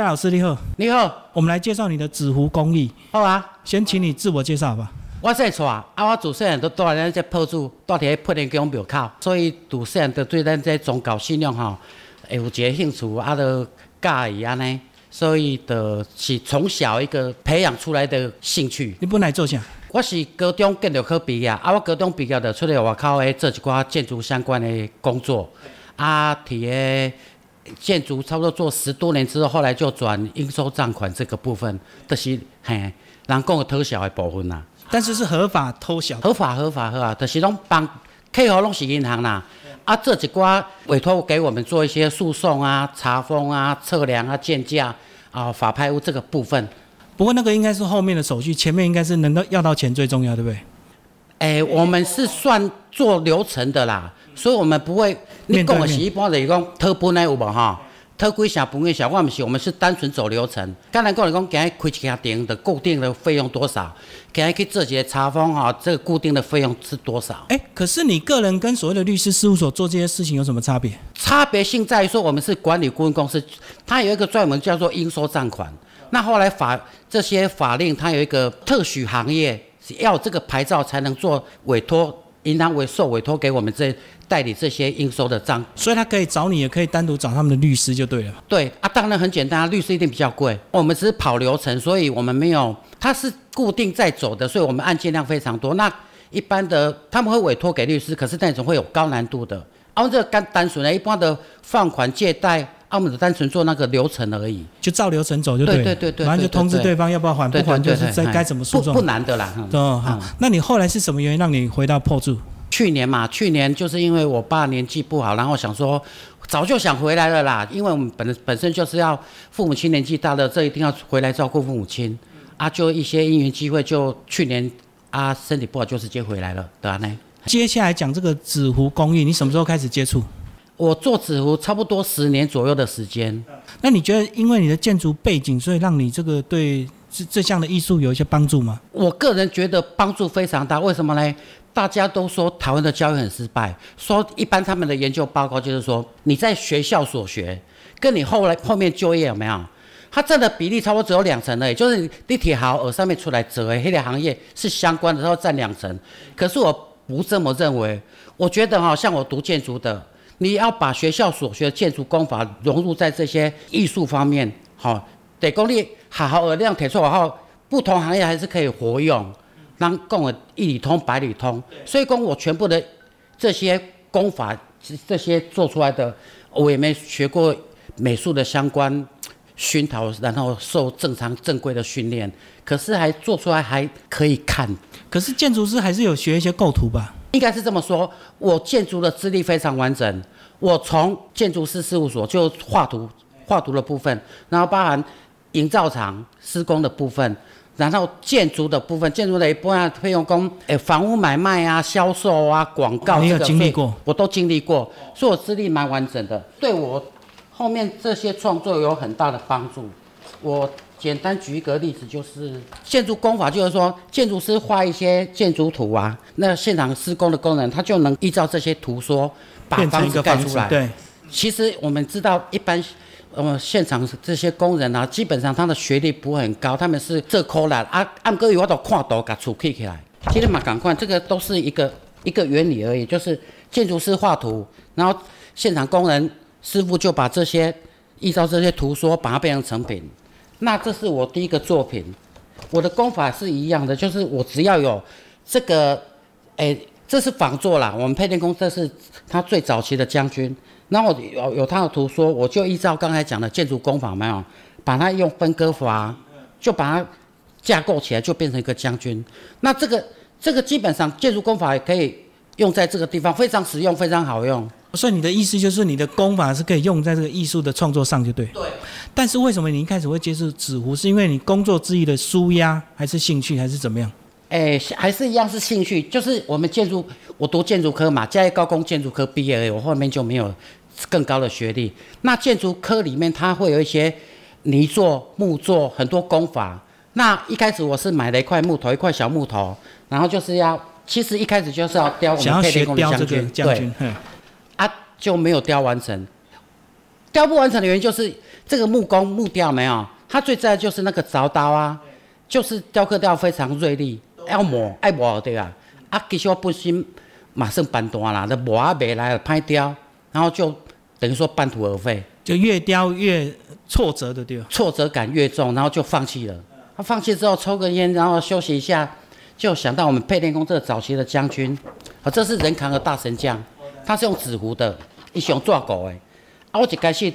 蔡老师你好，你好，我们来介绍你的纸糊工艺。好啊，先请你自我介绍吧。我姓蔡，啊，我自细汉都住咱这铺子，住伫破天宫庙口，所以自细汉都对咱这宗教信仰吼，会有一个兴趣，啊，都介意安尼，所以就是从小一个培养出来的兴趣。你本来做啥？我是高中建筑科毕业，啊，我高中毕业就出来外口诶做一寡建筑相关的工作，啊，伫个建筑差不多做十多年之后，后来就转应收账款这个部分，就是嘿，人讲的偷小的部分啦。但是是合法偷小，合法合法合法，就是拢帮客户拢是银行啦，啊，这一寡委托给我们做一些诉讼啊、查封啊、测量啊、建价啊、法拍屋这个部分。不过那个应该是后面的手续，前面应该是能够要到钱最重要，对不对？哎，我们是算做流程的啦，所以我们不会。你讲的是一般就是讲偷本来有无哈？偷几下分几下，我们是，我们是单纯走流程。刚才讲来讲，今日开一家店的固定的费用多少？今日去做些查封哈，这个固定的费用是多少？哎，可是你个人跟所谓的律师事务所做这些事情有什么差别？差别性在于说，我们是管理顾问公司，它有一个专门叫做应收账款。那后来法这些法令，它有一个特许行业，要这个牌照才能做委托。银行委受委托给我们这代理这些应收的账，所以他可以找你，也可以单独找他们的律师就对了。对啊，当然很简单，律师一定比较贵。我们只是跑流程，所以我们没有，它是固定在走的，所以我们案件量非常多。那一般的他们会委托给律师，可是那种会有高难度的。啊，这干单纯的，一般的放款借贷。我们只单纯做那个流程而已，就照流程走就对。对对对对，然后就通知对方要不要还，不还就是在该怎么诉讼。不不难的啦。哦好，那你后来是什么原因让你回到破住？去年嘛，去年就是因为我爸年纪不好，然后想说早就想回来了啦，因为我们本本身就是要父母亲年纪大了，这一定要回来照顾父母亲啊，就一些因缘机会，就去年啊身体不好就直接回来了，对啊？呢。接下来讲这个纸糊工艺，你什么时候开始接触？我做纸糊差不多十年左右的时间。那你觉得，因为你的建筑背景，所以让你这个对这这项的艺术有一些帮助吗？我个人觉得帮助非常大。为什么呢？大家都说台湾的教育很失败，说一般他们的研究报告就是说，你在学校所学，跟你后来后面就业有没有？它占的比例差不多只有两成而已。就是地铁好而上面出来折黑的行业是相关的，然后占两成。可是我不这么认为。我觉得哈，像我读建筑的。你要把学校所学的建筑工法融入在这些艺术方面，好，得功力好好而量铁出然后不同行业还是可以活用，让共的一里通百里通。所以讲我全部的这些功法，这些做出来的，我也没学过美术的相关熏陶，然后受正常正规的训练，可是还做出来还可以看。可是建筑师还是有学一些构图吧？应该是这么说，我建筑的资历非常完整。我从建筑师事务所就画图，画图的部分，然后包含营造厂施工的部分，然后建筑的部分，建筑的一部分费用工，诶，房屋买卖啊、销售啊、广告，你有经历过？我都经历过，所以我资历蛮完整的，对我后面这些创作有很大的帮助。我。简单举一个例子，就是建筑工法，就是说建筑师画一些建筑图啊，那现场施工的工人他就能依照这些图说把房子盖出来。对，其实我们知道，一般呃现场这些工人啊，基本上他的学历不会很高，他们是这科啦啊，按个有我都看图给处理起来。其实嘛，赶快这个都是一个一个原理而已，就是建筑师画图，然后现场工人师傅就把这些依照这些图说，把它变成成品。那这是我第一个作品，我的功法是一样的，就是我只要有这个，哎，这是仿作啦。我们配电工这是他最早期的将军，那我有有他的图说，我就依照刚才讲的建筑工法没有，把它用分割法，就把它架构起来，就变成一个将军。那这个这个基本上建筑工法也可以用在这个地方，非常实用，非常好用。所以你的意思就是你的功法是可以用在这个艺术的创作上，就对。对。但是为什么你一开始会接触纸糊？是因为你工作之余的舒压，还是兴趣，还是怎么样？哎，还是一样是兴趣。就是我们建筑，我读建筑科嘛，嘉义高工建筑科毕业而已，我后面就没有更高的学历。那建筑科里面它会有一些泥作、木作很多工法。那一开始我是买了一块木头，一块小木头，然后就是要，其实一开始就是要雕我们配电工的将军，对。就没有雕完成，雕不完成的原因就是这个木工木雕没有，它最在就是那个凿刀啊，就是雕刻刀非常锐利，要磨爱磨对啊。啊，其实我本身马上搬单啦，那磨啊没来了，拍雕，然后就等于说半途而废，就越雕越挫折的对吧？挫折感越重，然后就放弃了。他放弃之后抽根烟，然后休息一下，就想到我们配电工这个早期的将军，啊，这是人扛的大神将，他是用纸糊的，一想抓狗诶。啊，我一开始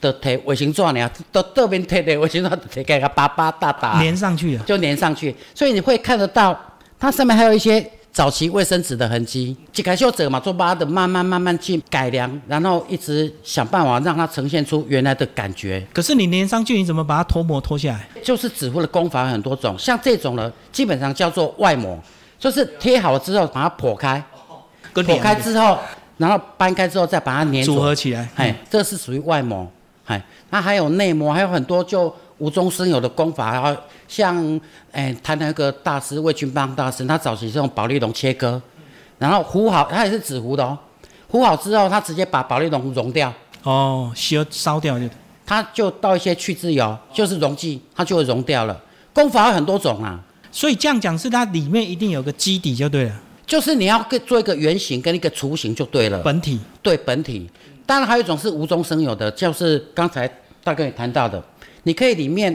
就摕卫生纸呢，到这边摕的卫生纸，摕给它巴巴大大粘上去了，就粘上去，所以你会看得到它上面还有一些。早期卫生纸的痕迹，一开始者嘛，做巴的慢慢慢慢去改良，然后一直想办法让它呈现出原来的感觉。可是你粘上去，你怎么把它脱模脱下来？就是纸糊的工法很多种，像这种呢，基本上叫做外膜，就是贴好了之后把它剖开，剖开之后，然后掰开之后再把它粘组合起来。哎，这是属于外膜。哎，那还有内膜，还有很多就。无中生有的功法，然后像诶，他那个大师魏军邦大师，他早期是用保利龙切割，然后糊好，他也是纸糊的哦。糊好之后，他直接把保利龙溶掉。哦，烧烧掉就。他就倒一些去渍油，就是溶剂，它就会溶掉了。功法有很多种啊，所以这样讲是它里面一定有个基底就对了。就是你要跟做一个圆形跟一个雏形就对了。本体。对本体。当然还有一种是无中生有的，就是刚才大哥也谈到的。你可以里面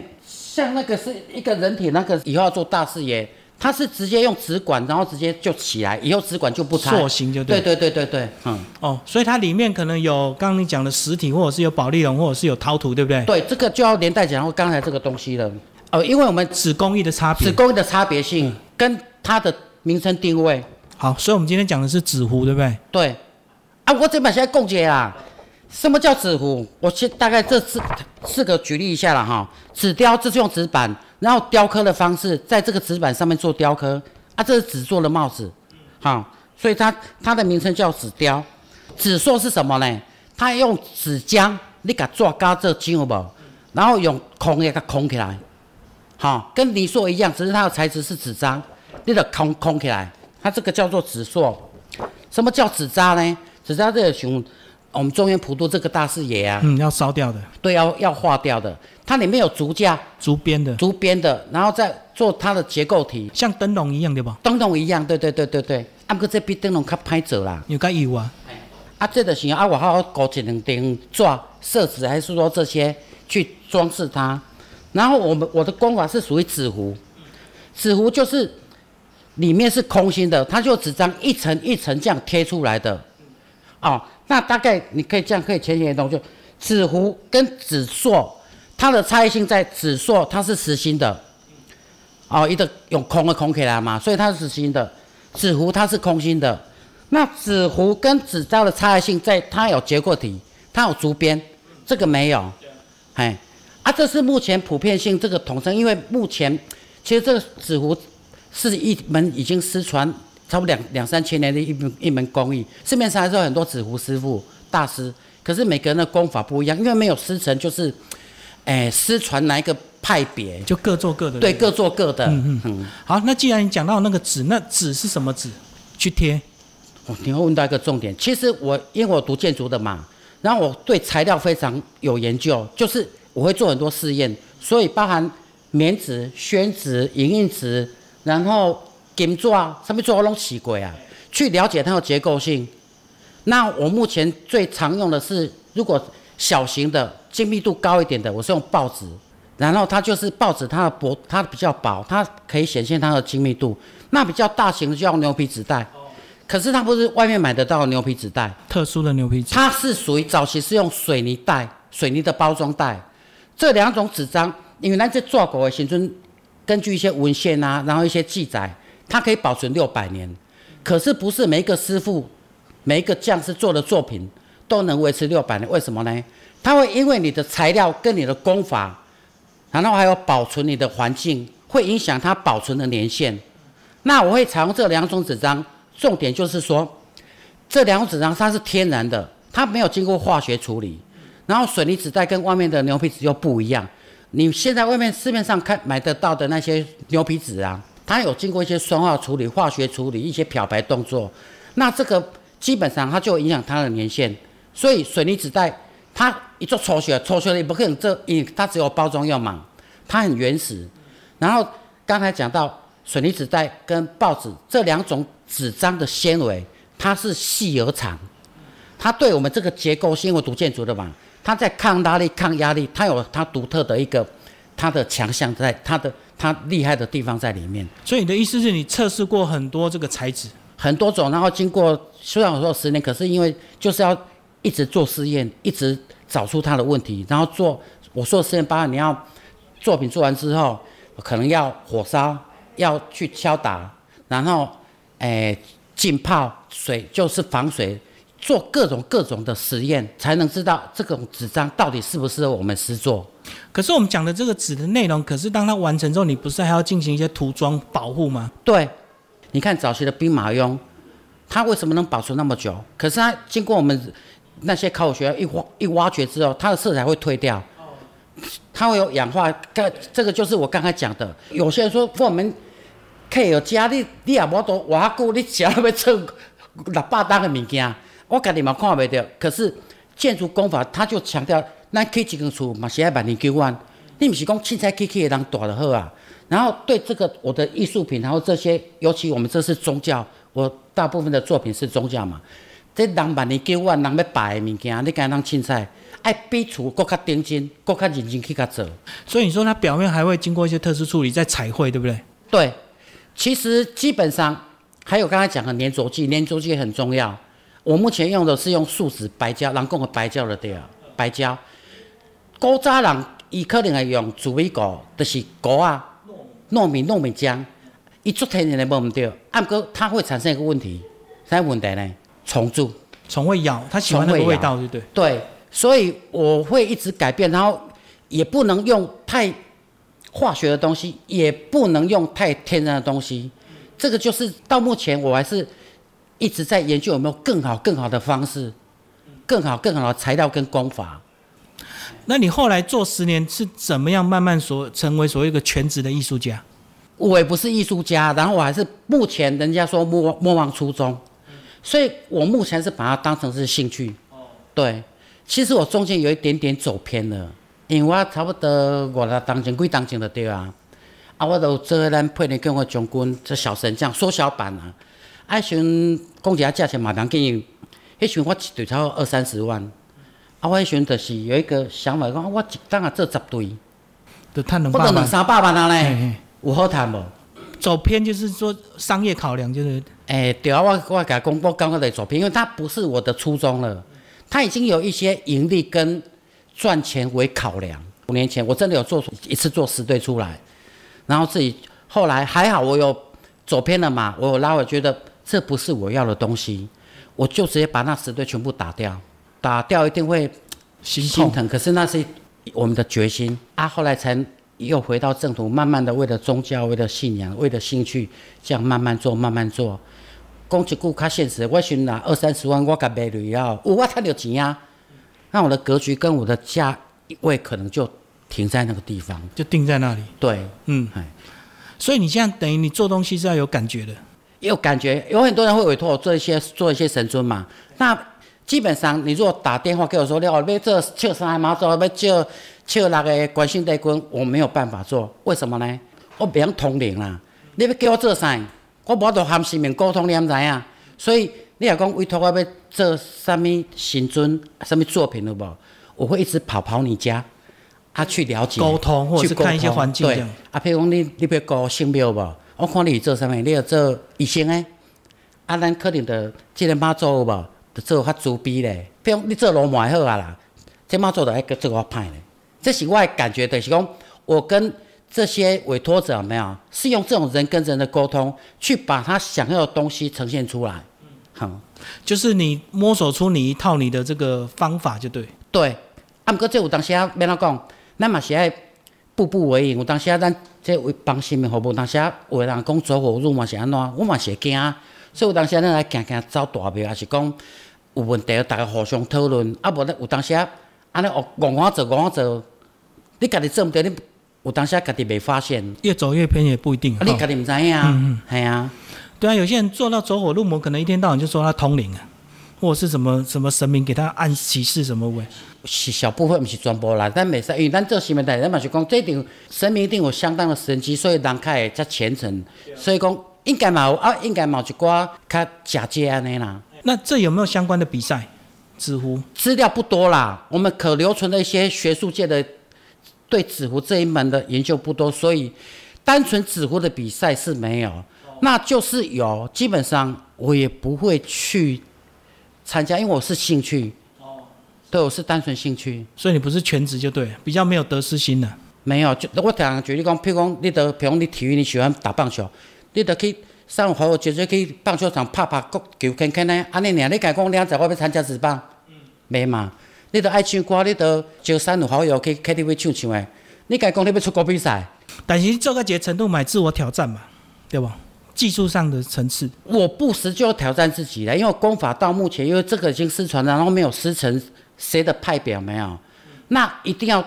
像那个是一个人体，那个以后要做大视野，它是直接用纸管，然后直接就起来，以后纸管就不拆，塑形就对。对对对对对，嗯。哦，所以它里面可能有刚刚你讲的实体，或者是有保利龙，或者是有陶土，对不对？对，这个就要连带讲到刚才这个东西了。哦，因为我们纸工艺的差别，纸工艺的差别性跟它的名称定位。好，所以我们今天讲的是纸糊，对不对？对。啊，我这边现在共解啦。什么叫纸糊？我先大概这四四个举例一下了哈。纸雕这是用纸板，然后雕刻的方式在这个纸板上面做雕刻啊，这是纸做的帽子，好，所以它它的名称叫纸雕。纸塑是什么呢？它用纸浆，你给它做嘎这筋有无？然后用空给它空起来，好，跟泥塑一样，只是它的材质是纸张，你得空空起来，它这个叫做纸塑。什么叫纸扎呢？纸扎这个熊。我们中原普渡这个大视野啊，嗯，要烧掉的，对，要要化掉的。它里面有竹架、竹编的、竹编的，然后再做它的结构体，像灯笼一样对吧？灯笼一样，对对对对对。啊，不过这比灯笼较歹做啦，有较油啊。啊，这就是啊，我好好搞一两顶抓色纸，还是说这些去装饰它？然后我们我的工法是属于纸糊，纸糊就是里面是空心的，它就纸张一层一层这样贴出来的，哦。那大概你可以这样可以浅显易懂，就纸糊跟纸塑，它的差异性在纸塑它是实心的，哦，一个用空的空起来嘛，所以它是实心的。纸糊它是空心的。那纸糊跟纸雕的差异性在它有结构体，它有竹编，这个没有。哎，啊，这是目前普遍性这个统称，因为目前其实这个纸糊是一门已经失传。差不多两两三千年的一门一门工艺，市面上还是有很多纸糊师傅大师，可是每个人的功法不一样，因为没有师承，就是，哎，失传哪一个派别，就各做各的。对，各做各的。嗯嗯嗯。好，那既然你讲到那个纸，那纸是什么纸？去贴？哦，你会问到一个重点。其实我因为我读建筑的嘛，然后我对材料非常有研究，就是我会做很多试验，所以包含棉纸、宣纸、影印纸，然后。金做啊，什么做我拢试过啊，去了解它的结构性。那我目前最常用的是，如果小型的、精密度高一点的，我是用报纸。然后它就是报纸，它的薄，它比较薄，它可以显现它的精密度。那比较大型的就用牛皮纸袋，可是它不是外面买得到的牛皮纸袋，特殊的牛皮纸。它是属于早期是用水泥袋、水泥的包装袋。这两种纸张，因为那些做过的新村，根据一些文献啊，然后一些记载。它可以保存六百年，可是不是每一个师傅、每一个匠师做的作品都能维持六百年。为什么呢？它会因为你的材料跟你的功法，然后还有保存你的环境，会影响它保存的年限。那我会采用这两种纸张，重点就是说，这两种纸张它是天然的，它没有经过化学处理。然后水泥纸袋跟外面的牛皮纸又不一样。你现在外面市面上看买得到的那些牛皮纸啊。它有经过一些酸化处理、化学处理、一些漂白动作，那这个基本上它就影响它的年限。所以水泥纸袋它一做抽血，抽血也不可能这，因为它只有包装用嘛，它很原始。然后刚才讲到水泥纸袋跟报纸这两种纸张的纤维，它是细而长，它对我们这个结构是因为读建筑的嘛，它在抗拉力、抗压力，它有它独特的一个它的强项在它的它厉害的地方在里面。所以你的意思是你测试过很多这个材质，很多种，然后经过虽然我说十年，可是因为就是要一直做试验，一直找出它的问题，然后做我说的实验包，你要作品做完之后，可能要火烧，要去敲打，然后诶浸泡水，就是防水，做各种各种的实验，才能知道这种纸张到底适不适合我们施作。可是我们讲的这个纸的内容，可是当它完成之后，你不是还要进行一些涂装保护吗？对，你看早期的兵马俑，它为什么能保存那么久？可是它经过我们那些考古学家一挖一挖掘之后，它的色彩会退掉，它会有氧化。这这个就是我刚才讲的。有些人说我们客有家，你你也无多偌久，你想要做六百担的物件，我家己嘛看袂到。可是建筑工法，他就强调，咱起一间厝嘛是爱万年久安，你毋是讲凊彩起起会当大就好啊。然后对这个我的艺术品，然后这些，尤其我们这是宗教，我大部分的作品是宗教嘛。这人万年九万，人要摆的物件，你敢当凊彩，爱比厝搁较顶真，搁较认真去甲做。所以你说它表面还会经过一些特殊处理，再彩绘，对不对？对，其实基本上还有刚才讲的粘着剂，粘着剂很重要。我目前用的是用树脂白胶，人讲的白胶的对啊，白胶。古早人伊可能会用紫米糊，就是糊啊，糯米糯米浆，伊做天然的无毋对，啊毋过它会产生一个问题，啥问题呢？虫蛀。虫会咬，它喜欢那个味道，对不对？对，所以我会一直改变，然后也不能用太化学的东西，也不能用太天然的东西。这个就是到目前我还是一直在研究有没有更好、更好的方式，更好、更好的材料跟工法。那你后来做十年是怎么样慢慢所成为所谓一个全职的艺术家？我也不是艺术家，然后我还是目前人家说莫莫忘初衷，所以我目前是把它当成是兴趣。对，其实我中间有一点点走偏了，因为我差不多五六当前几当前的对啊，啊，我都做咱配年跟我将军这小神将缩小版啊，啊，时阵讲一下价钱嘛，良紧，迄时阵我一对差不多二三十万，啊，我迄时阵就是有一个想法，讲我一当啊做十对，就赚两或者两。三百万啊嘿咧，嘿有好谈无？走偏就是说商业考量，就是哎、对啊，我我甲公布刚刚的走偏，因为它不是我的初衷了，它已经有一些盈利跟赚钱为考量。五年前我真的有做出一次做十对出来，然后自己后来还好，我有走偏了嘛，我有拉回，觉得这不是我要的东西，我就直接把那十对全部打掉，打掉一定会心痛。心疼，可是那是我们的决心啊。后来才又回到正途，慢慢的为了宗教、为了信仰、为了兴趣，这样慢慢做、慢慢做。讲一句较现实，我先拿二三十万，我甲卖了以后，有我赚到钱啊，那我的格局跟我的价位可能就停在那个地方。就定在那里。对，嗯哎，所以你现在等于你做东西是要有感觉的。也有感觉，有很多人会委托我做一些做一些神尊嘛。那基本上，你如果打电话给我说，你哦要做笑三妈祖，要做笑那个关心帝君，我没有办法做，为什么呢？我不想通灵啦。你要叫我做啥？我无法度含生命沟通，你毋知影？所以你若讲委托我要做啥物神尊、啥物作品了无？我会一直跑跑你家，啊，去了解沟通或者是看一些环境对啊，譬如讲你你要搞圣庙无？我看你是做啥物，你要做医生诶。啊，咱可能着即个妈祖有无？着做较慈悲咧。比如你做罗马好啊啦，这妈祖着爱做较歹咧。这是我的感觉，就是讲我跟这些委托者有没有是用这种人跟人的沟通，去把他想要的东西呈现出来。好、就是你摸索出你一套你的这个方法就对。对。啊，毋过这有当时啊，要怎讲？咱嘛是爱步步为营。有当时啊，咱这为帮生命服务，当时啊，有的人讲走火入魔是安怎？我嘛是会惊。所以有当时啊，咱来行行走大庙，也是讲有问题，大家互相讨论。啊，无咱有当时啊，安尼哦，戆我做，戆我做，你家己做毋对，你有当时啊，家己袂发现，越走越偏也不一定。啊，你家己毋知影啊，系啊，对啊，有些人做到走火入魔，可能一天到晚就说他通灵啊，或者是什么什么神明给他按启示什么喂？是小部分，不是全部啦。咱袂使，因为咱做新闻台，咱嘛是讲，这定神明一定有相当的神机，所以人较会较虔诚。所以讲应该嘛有啊，应该嘛有一寡较假借安尼啦。那这有没有相关的比赛？纸糊资料不多啦，我们可留存的一些学术界的对纸糊这一门的研究不多，所以单纯纸糊的比赛是没有。那就是有，基本上我也不会去参加，因为我是兴趣。哦对，我是单纯兴趣，所以你不是全职就对，比较没有得失心的。没有，就我常举例讲，譬如讲，你得，譬如你体育你喜欢打棒球，你得去三五好友直接去棒球场拍拍球、看看呢。安尼尔，你敢讲两仔我要参加职棒？没嘛？你得爱唱歌，你得招三五好友去 KTV 唱唱诶。你敢讲你要出国比赛？但是做个节程度买自我挑战嘛，对吧？技术上的层次，我不时就要挑战自己了，因为功法到目前，因为这个已经失传了，然后没有师承。谁的派表没有？那一定要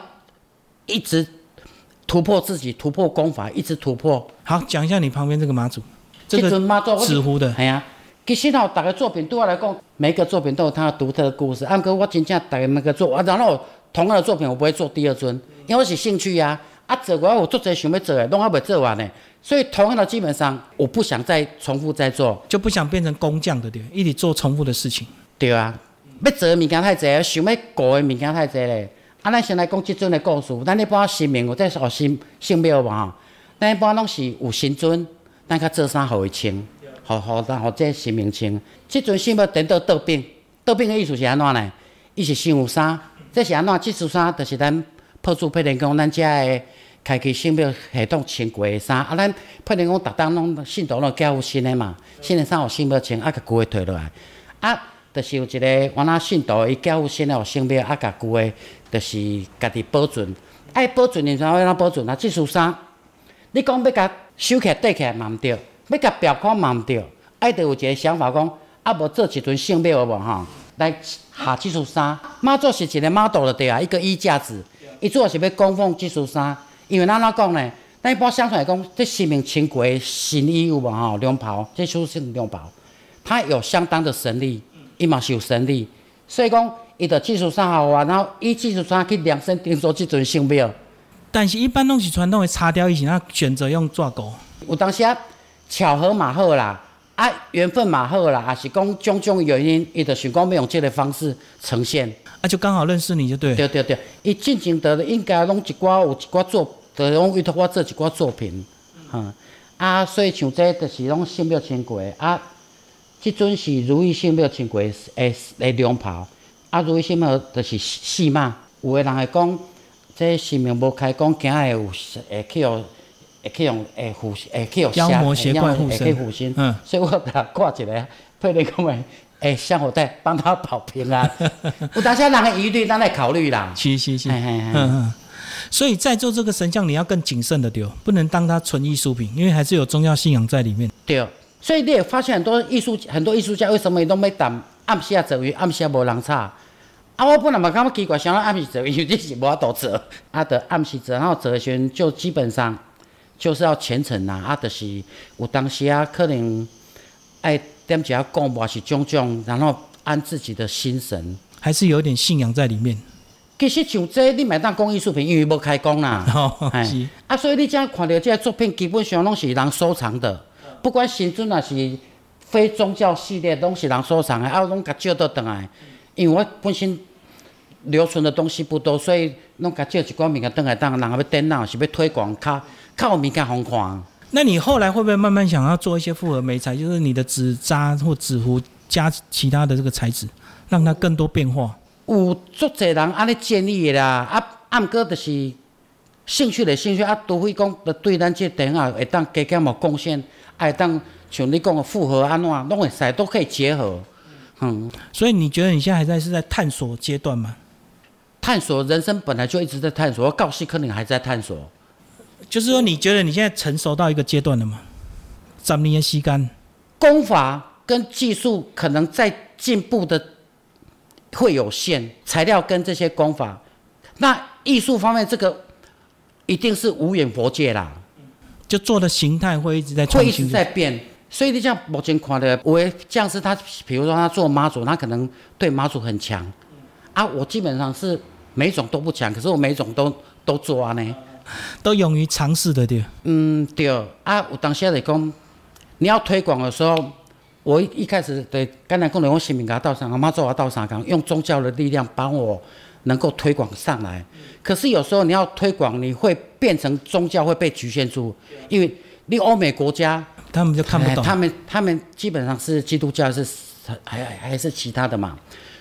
一直突破自己，突破功法，一直突破。好，讲一下你旁边这个妈祖，这个纸糊的。哎呀，其实哦，大个作品对我来讲，每个作品都有它独特的故事。按哥，我真正大个每个做，啊，然后同样的作品我不会做第二尊，因为我是兴趣呀。啊，做我我做这想要做的，拢还未做完呢。所以同样的，基本上我不想再重复再做，就不想变成工匠的对，一直做重复的事情。对啊。要做的物件太侪，想要搞的物件太侪咧。啊，咱先来讲即阵的故事。咱一般神明有在学新新庙嘛吼，咱一般拢是有新尊，咱较做衫互伊穿，互互咱互这神明穿。即阵新庙等到倒饼，倒饼的意思是安怎呢？伊是先有衫，这是安怎？即束衫就是咱破主配电工咱遮的开启圣庙系统穿过的衫。啊，咱配电工逐当拢信徒拢交付新的嘛，新的衫互圣庙穿，啊，甲旧的摕落来，啊。就是有一个我那信徒，伊交付新的圣庙，啊，甲旧的，就是家己保存。爱保存，你怎要怎保存啊？即束衫，你讲要甲收起来、缀起来嘛毋对，要甲裱框嘛毋对，爱得有一个想法讲，啊无做一尊圣庙无吼，来下即束衫。妈祖是一个妈祖的对啊，一个衣架子，伊主要是要供奉即束衫。因为咱怎讲呢？咱一般相传来讲，这生命穿过新衣有无吼，龙袍，这就是龙袍，它有相当的神力。伊嘛是有神力，所以讲伊的技术上好啊，然后伊技术上去量身定做即阵性庙。但是，一般拢是传统的擦掉，以前他选择用抓钩。有当时啊，巧合嘛好啦，啊缘分嘛好啦，也是讲种种原因，伊就想讲要用即个方式呈现。啊，就刚好认识你就对。对对对，伊进前得应该拢一寡有一寡作，就拢委托我做一寡作品，哈。啊，所以像这就是拢性庙穿过啊。即阵是如意性庙穿过诶诶凉袍，啊如意性庙就是四嘛。有诶人会讲，这性命无开讲，今会有会去用会去用会附会去用妖魔邪怪附身。嗯，所以我甲挂一个，配你讲诶，诶香火袋帮他保平安。有当下人诶疑虑，咱来考虑啦。是是是。嗯嗯。所以在做这个神像，你要更谨慎的丢，不能当它纯艺术品，因为还是有宗教信仰在里面。对。所以你也发现很多艺术很多艺术家为什么都没等暗时啊做，因为暗时啊无人差。啊，我本来嘛感觉奇怪，想到暗时做，因为这是无法度做。啊，得暗时做，然后做时就基本上就是要虔诚呐。啊，就是有当时啊，可能爱点几下供，或是种种，然后按自己的心神，还是有点信仰在里面。其实像这你买当工艺术品，因为无开工啦。哦，是。啊，所以你样看到这些作品，基本上拢是人收藏的。不管新尊还是非宗教系列，拢是人收藏的，啊，拢甲借倒转来。因为我本身留存的东西不多，所以拢甲借一寡物件倒来当，人要展览是要推广，较较有物件好看。那你后来会不会慢慢想要做一些复合媒材，就是你的纸扎或纸糊加其他的这个材质，让它更多变化？有足侪人安尼建议的啦，啊，暗哥就是兴趣的兴趣，啊，除非讲对咱这电影会当加减有贡献。爱当像你讲的复合安怎，拢会使都可以结合，嗯。所以你觉得你现在还在是在探索阶段吗？探索人生本来就一直在探索，告诉可能还在探索。就是说，你觉得你现在成熟到一个阶段了吗？咱们也吸干，功法跟技术可能在进步的会有限，材料跟这些功法，那艺术方面这个一定是无远佛界啦。就做的形态会一直在会一直在变，所以你像目前看的，有的匠师他，比如说他做妈祖，他可能对妈祖很强，啊，我基本上是每种都不强，可是我每种都都做啊呢。都勇于尝试的对。嗯，对啊，有当时来讲，你要推广的时候，我一一开始对刚才讲的，我新民给他道上，我妈做我道上讲，用宗教的力量帮我能够推广上来。可是有时候你要推广，你会变成宗教会被局限住，因为你欧美国家。他们就看不懂，他们他们基本上是基督教，是还还还是其他的嘛？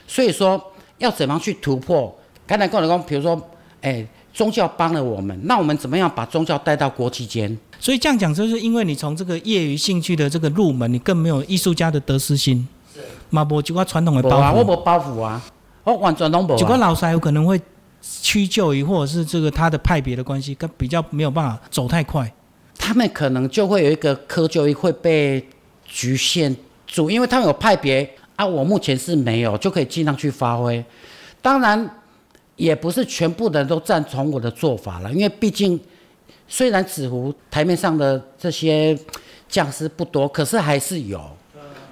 所以说要怎么样去突破？刚才跟我讲，比如说，哎，宗教帮了我们，那我们怎么样把宗教带到国际间？所以这样讲，就是因为你从这个业余兴趣的这个入门，你更没有艺术家的得失心。是。马博就个传统的包袱，我无包袱啊，我完全拢无。就个老师有可能会屈就于，或者是这个他的派别的关系，跟比较没有办法走太快。他们可能就会有一个窠臼会被局限住，因为他们有派别啊，我目前是没有，就可以尽量去发挥。当然，也不是全部的人都赞同我的做法了，因为毕竟虽然纸糊台面上的这些匠师不多，可是还是有。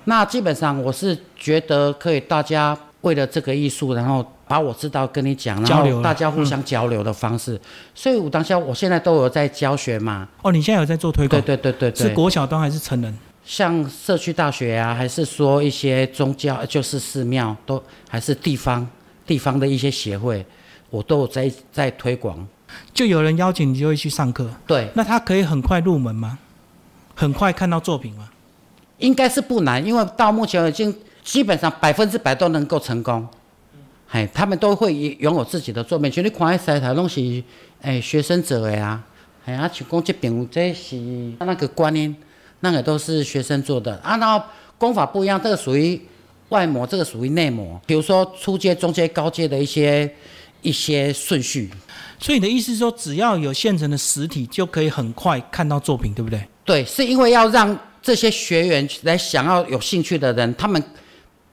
那基本上我是觉得可以，大家为了这个艺术，然后。把我知道跟你讲，然后大家互相交流的方式，所以我当下我现在都有在教学嘛。哦，你现在有在做推广？对对对对是国小端还是成人？像社区大学啊，还是说一些宗教，就是寺庙，都还是地方地方的一些协会，我都有在在推广。就有人邀请你就会去上课。对，那他可以很快入门吗？很快看到作品吗？应该是不难，因为到目前已经基本上百分之百都能够成功。哎，他们都会拥有自己的作品。像你看，西台拢是哎学生做的啊。哎啊，像讲这边这是那个观音，那个都是学生做的。啊，然后功法不一样，这个属于外模，这个属于内模。比如说初阶、中阶、高阶的一些一些顺序。所以你的意思是说，只要有现成的实体，就可以很快看到作品，对不对？对，是因为要让这些学员来想要有兴趣的人，他们。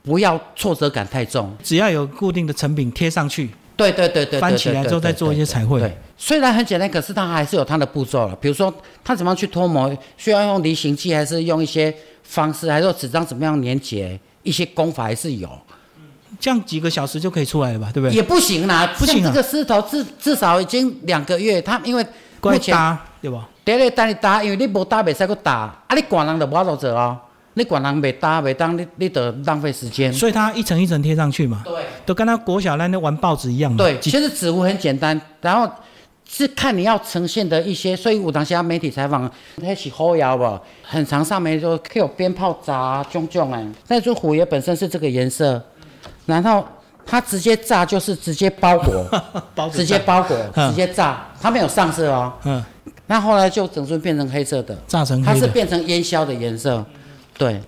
不要挫折感太重，只要有固定的成品贴上去，对对对对，翻起来之后再做一些彩绘。对，虽然很简单，可是它还是有它的步骤了。比如说，它怎么样去脱模，需要用离型剂，还是用一些方式，还是纸张怎么样粘结，一些功法还是有。这样几个小时就可以出来了吧？对不对？也不行啦，不行。这个狮头至至少已经两个月，它因为目前搭对吧？第二等你打，因为你无搭，袂使去打，啊，你管人就无法度做哦。你管人没打没当，你你得浪费时间。所以它一层一层贴上去嘛。对。都跟他国小那那玩报纸一样嘛。对。其实纸糊很简单，然后是看你要呈现的一些，所以我当下媒体采访，那是好摇不？很长上面就有鞭炮炸，种种哎。那尊虎爷本身是这个颜色，然后它直接炸就是直接包裹，直接包裹，直接炸，它没有上色哦。嗯。那后来就整尊变成黑色的，炸成黑它是变成烟硝的颜色。对，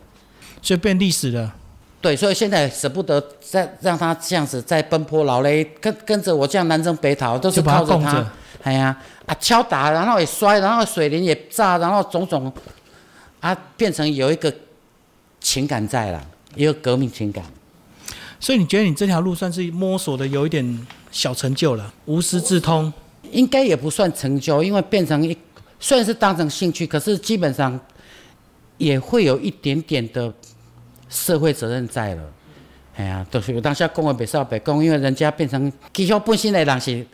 所以变历史了。对，所以现在舍不得再让他这样子再奔波劳累，跟跟着我这样南征北讨，都是靠着他。哎呀，啊敲打，然后也摔，然后水帘也炸，然后种种，啊变成有一个情感在了，一个革命情感。所以你觉得你这条路算是摸索的有一点小成就了，无师自通？应该也不算成就，因为变成一虽然是当成兴趣，可是基本上。也会有一点点的社会责任在了，哎呀，都是有当下讲的白少白讲，因为人家变成其实本身的人是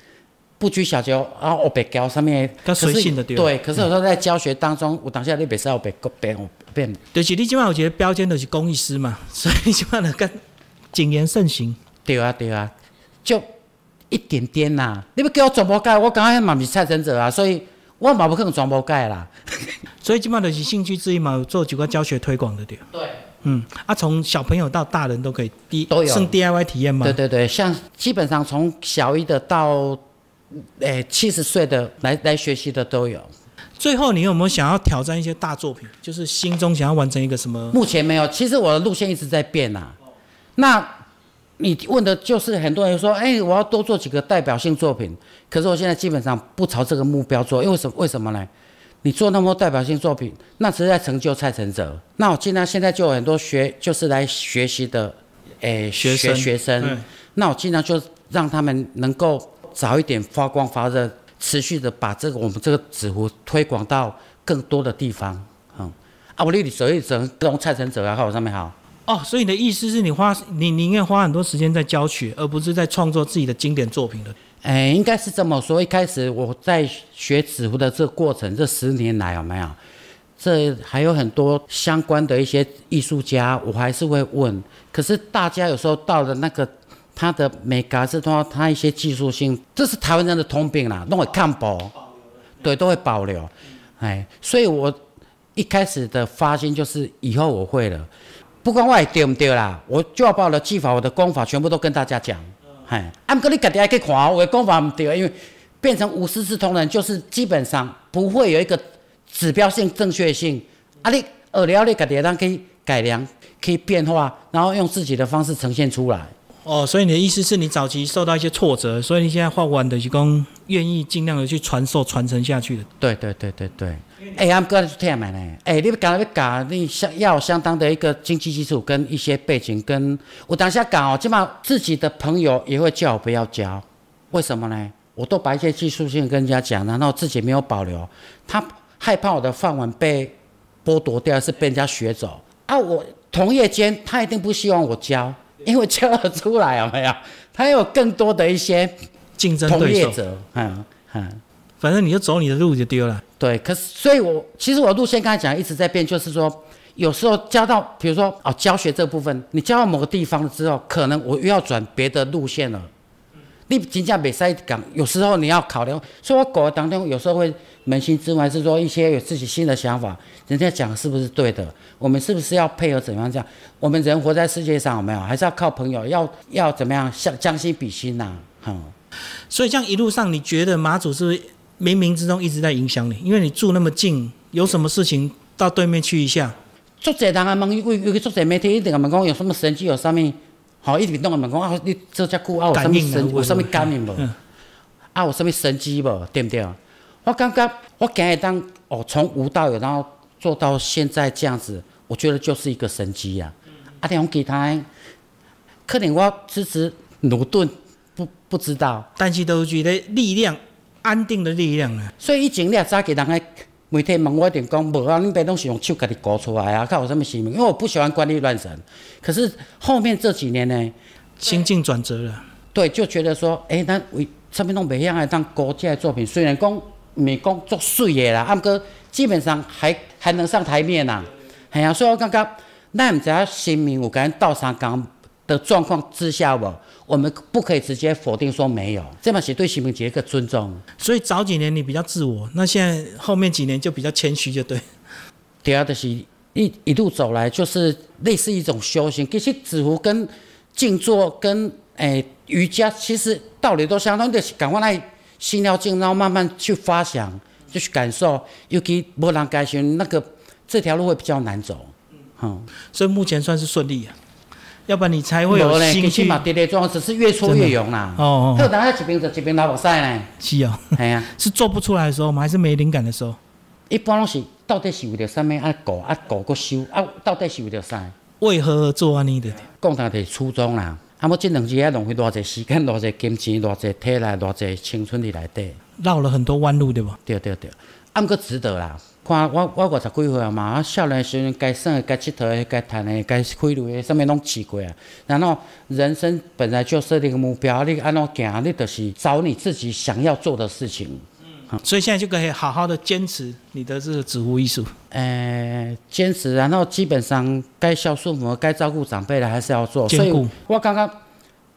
不拘小节，然后白教上面，可随性的对，可是有时候在教学当中，我当下你白少白变变，就是你起码我觉得标签都是工艺师嘛，所以起码的跟谨言慎行。对啊对啊，就一点点呐，你不叫我全部改，我刚刚嘛是蔡成者啊，所以。我嘛不可能全部改啦，所以基本上就是兴趣之一嘛，有做几个教学推广的对。对，嗯，啊，从小朋友到大人都可以都有，剩 DIY 体验吗？对对对，像基本上从小一的到，诶七十岁的来来学习的都有。最后，你有没有想要挑战一些大作品？就是心中想要完成一个什么？目前没有，其实我的路线一直在变呐。那。你问的就是很多人说，哎，我要多做几个代表性作品。可是我现在基本上不朝这个目标做，因为什为什么呢？你做那么多代表性作品，那只是在成就蔡成哲。那我尽量现在就有很多学，就是来学习的，哎，学学生。那我尽量就让他们能够早一点发光发热，持续的把这个我们这个纸糊推广到更多的地方。嗯，啊，我你手一整这种蔡成哲啊，看我上面好。哦，所以你的意思是你花你宁愿花很多时间在教学，而不是在创作自己的经典作品的。哎，应该是这么说。一开始我在学纸糊的这个过程，这十年来有没有？这还有很多相关的一些艺术家，我还是会问。可是大家有时候到了那个他的美感是说他一些技术性，这是台湾人的通病啦，都会看薄，对，都会保留。哎，所以我一开始的发心就是以后我会了。不管我丢不丢啦，我就要把我的技法、我的功法全部都跟大家讲。哎，按哥你家己还可以看我的功法唔对，因为变成无师自通人，就是基本上不会有一个指标性正确性。啊，你二了你家己当可以改良、可以变化，然后用自己的方式呈现出来。哦，所以你的意思是你早期受到一些挫折，所以你现在画完的是讲愿意尽量的去传授、传承下去的。对对对对对。哎，俺哥是听嘛呢？哎，你讲要讲，你相要相当的一个经济基础跟一些背景，跟我当下讲哦，起码自己的朋友也会叫我不要教，为什么呢？我都把一些技术性跟人家讲，然后自己没有保留，他害怕我的饭碗被剥夺掉，是被人家学走啊。我同业间他一定不希望我教，因为教了出来有没有？他有更多的一些竞争对手，嗯嗯。反正你就走你的路就丢了。对，可是所以，我其实我路线刚才讲一直在变，就是说，有时候教到，比如说哦，教学这部分，你教到某个地方之后，可能我又要转别的路线了。你真正没使讲，有时候你要考量。所以我狗当中有时候会扪心自问，是说一些有自己新的想法，人家讲是不是对的？我们是不是要配合怎样这样？我们人活在世界上，有没有？还是要靠朋友？要要怎么样？相将心比心呐，嗯。所以这样一路上，你觉得马祖是不是？冥冥之中一直在影响你，因为你住那么近，有什么事情到对面去一下。作者人啊问，尤其尤其作者媒体一定啊问讲有什么神迹，有啥物，好一直动啊问讲啊，你做遮久啊有啥物神，有啥物感应无？啊有啥物神迹无？对不对？我感觉我今日当哦从无到有，然后做到现在这样子，我觉得就是一个神机呀。啊，像其他，可能我支持努顿，不不知道，但是都觉得力量。安定的力量啊！所以以前你也早给人个媒体问我一点讲，无啊，恁爸拢是用手家己搞出来啊，看有什么使命？因为我不喜欢怪力乱神。可是后面这几年呢，心境转折了。对，就觉得说，哎，咱为什么拢袂样来当国际的作品？虽然讲美工作水的啦，阿哥基本上还还能上台面呐。系啊，所以我感觉咱唔知影新民有敢倒三江的状况之下无。我们不可以直接否定说没有，这嘛是对新民节一个尊重。所以早几年你比较自我，那现在后面几年就比较谦虚，就对。第二的是一一路走来就是类似一种修行，其实指符跟静坐跟诶瑜伽其实道理都相当，就是赶快来心疗静，然后慢慢去发想，就去感受。尤其波浪改选那个这条路会比较难走，嗯，所以目前算是顺利啊。要不然你才会有心去嘛，跌跌撞，只是越挫越勇啦。哦哦。他等下一边走一边拉不赛呢。是哦。系啊。是做不出来的时候吗？还是没灵感的时候？一般拢是到底是为了啥物啊？搞啊搞个修啊？到底是为了啥？为何而做安尼的？讲他的初衷啦。啊，要这两日啊，浪费偌济时间、偌济金钱、偌济体力、偌济青春伫内底。绕了很多弯路，对不？对对对。啊，过值得啦。看我我五十几岁啊嘛，少年时阵该耍的、该佚佗的、该谈的、该开路的，什么拢试过啊。然后人生本来就设定个目标，你安怎行，你就是找你自己想要做的事情。嗯，所以现在就可以好好的坚持你的这个指物艺术。诶，坚持，然后基本上该孝顺父母、该照顾长辈的还是要做。所以我刚刚。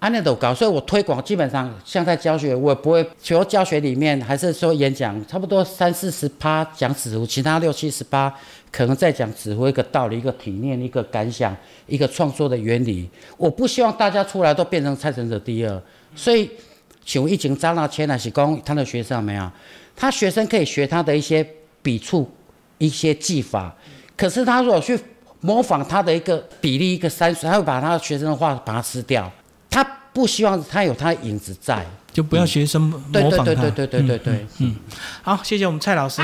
安那都搞，所以我推广基本上像在教学，我也不会除教学里面，还是说演讲，差不多三四十趴讲指挥，其他六七十趴可能在讲指挥一个道理、一个体验、一个感想、一个创作的原理。我不希望大家出来都变成蔡成者第二，所以请问疫情张大千呢是讲他的学生没有？他学生可以学他的一些笔触、一些技法，可是他如果去模仿他的一个比例、一个山水，他会把他学生的话把它撕掉。他不希望他有他的影子在，就不要学生模仿他。对对对对对对对对。嗯，好，谢谢我们蔡老师。